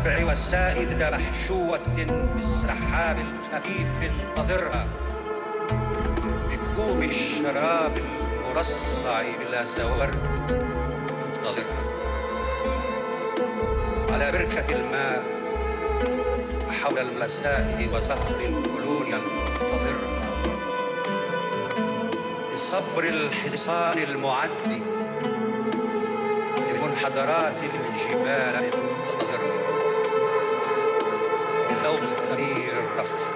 السبع والسائد محشوة بالسحاب الخفيف انتظرها بكوب الشراب المرصع بالأزورد انتظرها على بركة الماء حول المساء وزهر الكلون ينتظرها بصبر الحصان المعدي لمنحدرات الجبال നമസ്കാരം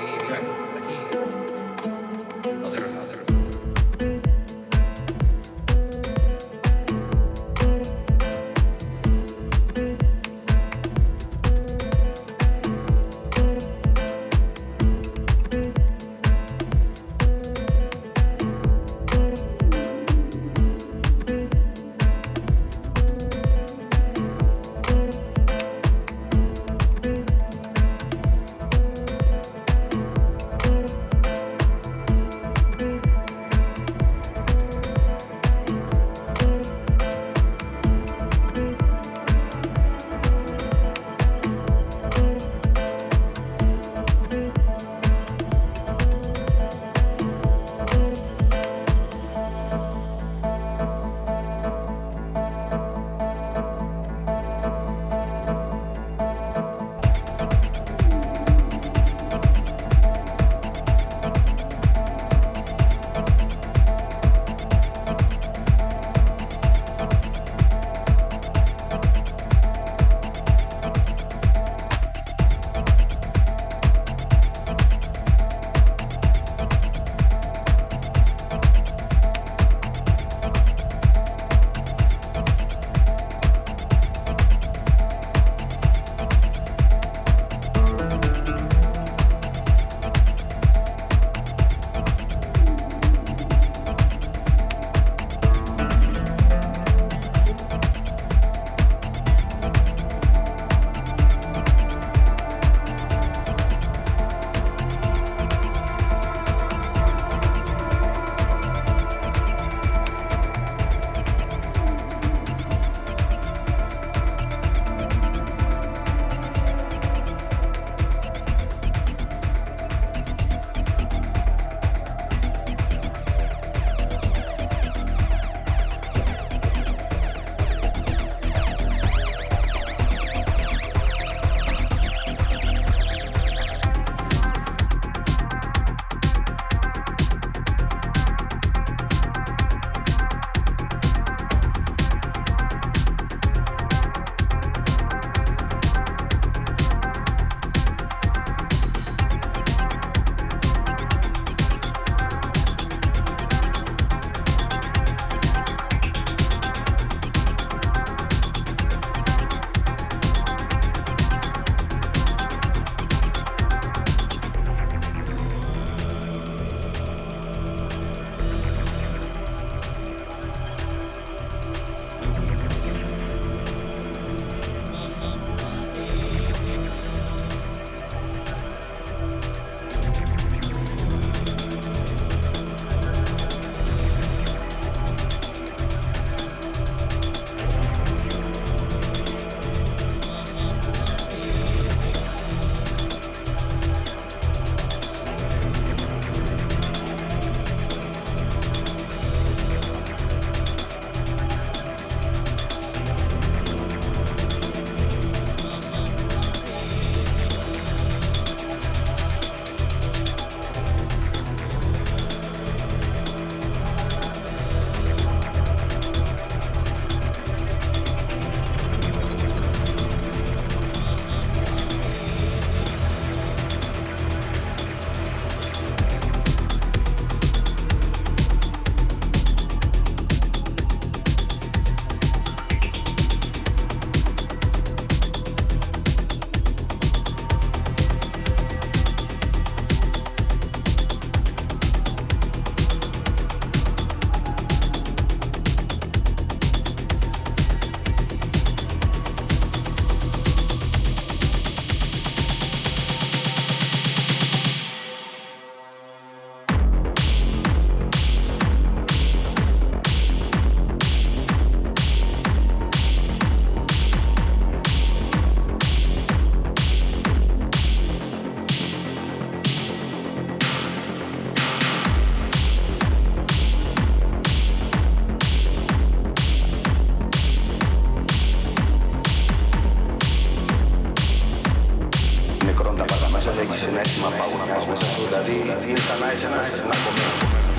συνέστημα παγωνιάς μέσα δηλαδή είναι σαν να είσαι ένας ναρκωμένος.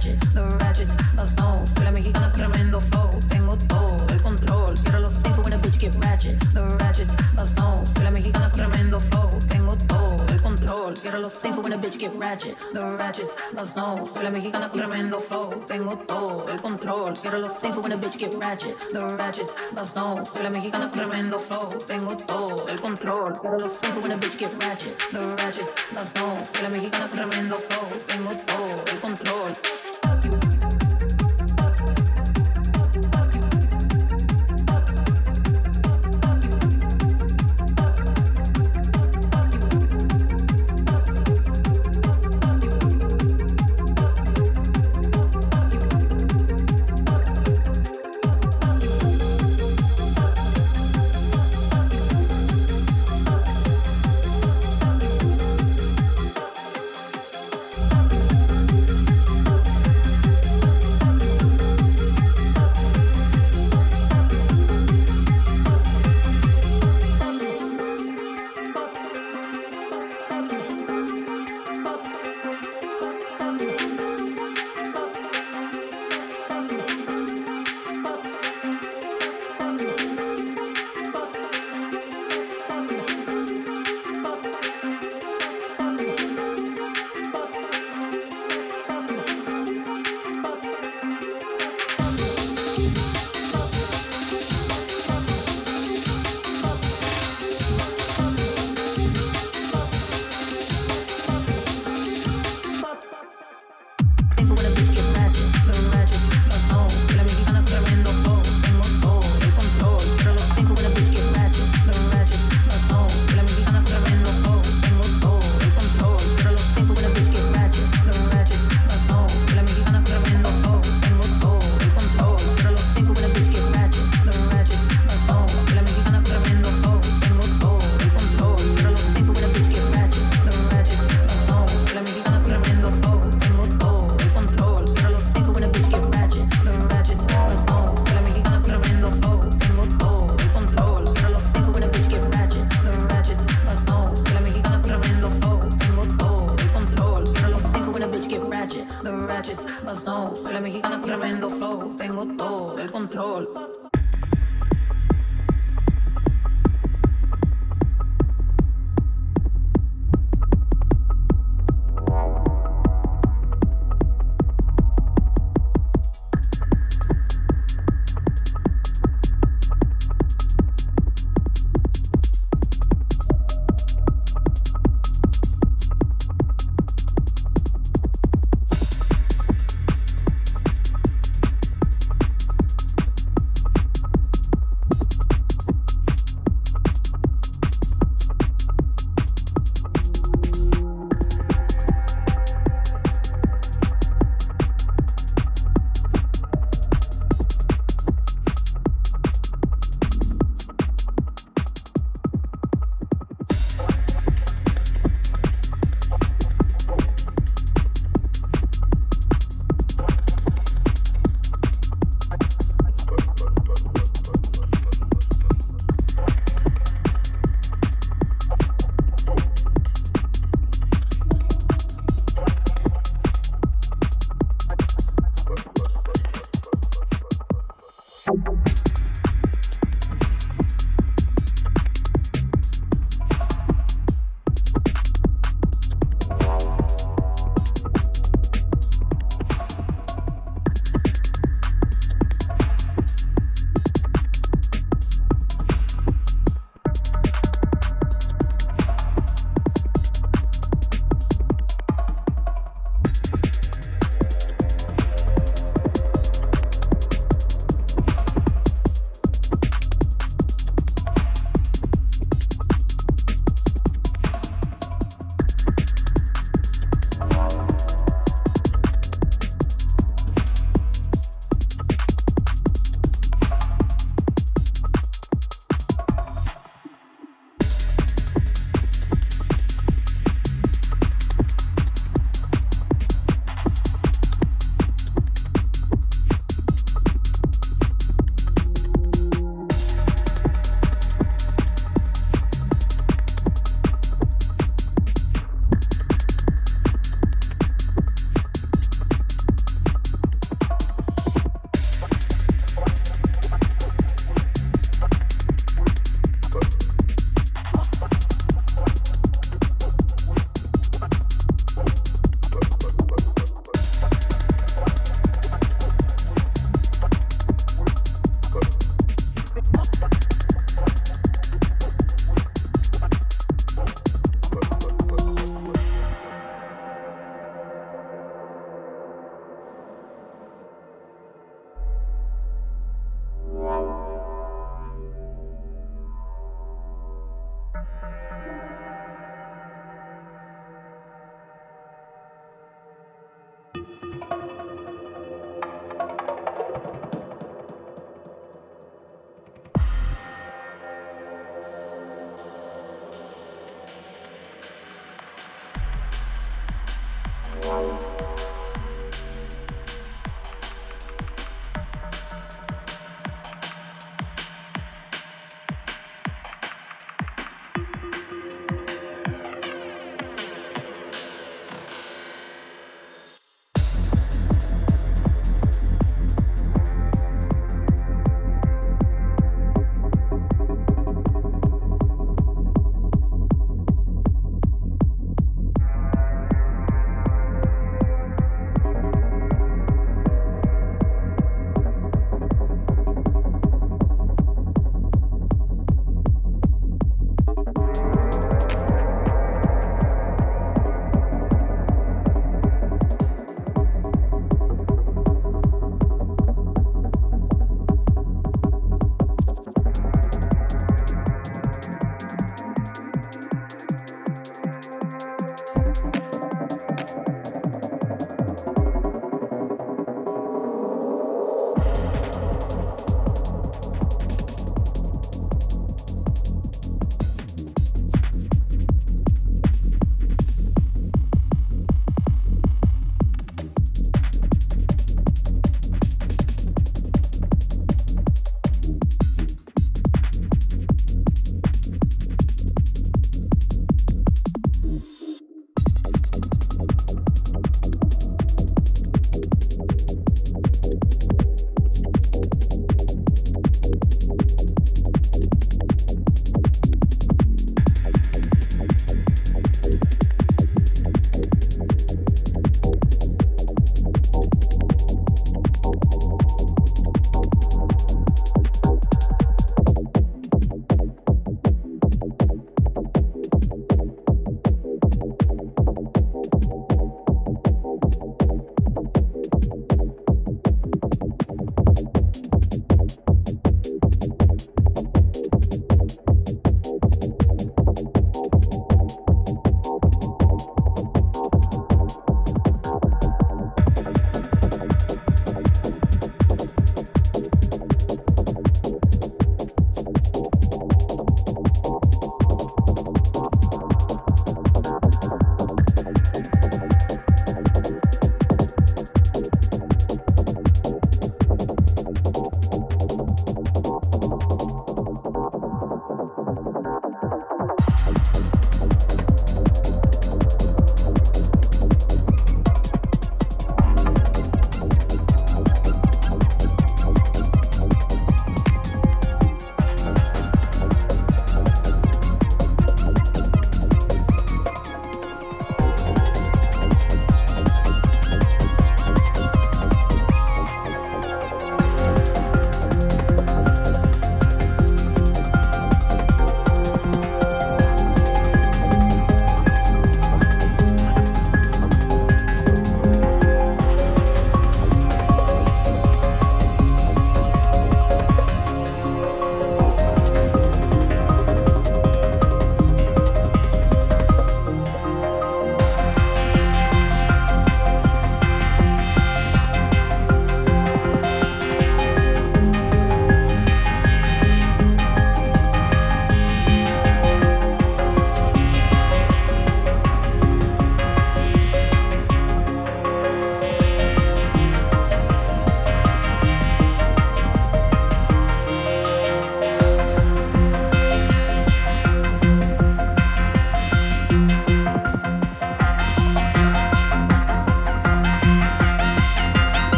ratchet, the ratchets, the soul. Fui la mexicana, tremendo flow. Tengo todo el control. Cierro los safe when a bitch get ratchet, the ratchets, the soul. Fui la mexicana, tremendo flow. Tengo todo el control. Cierro los safe when a bitch get ratchet, the ratchets, the soul. Fui la mexicana, tremendo flow. Tengo todo el control. Cierro los safe when a bitch get ratchet, the ratchets, the soul. Fui mexicana, tremendo flow. Tengo todo el control. Cierro los safe when a bitch get ratchet, the ratchets, the soul. Fui la mexicana, tremendo flow. Tengo todo el control.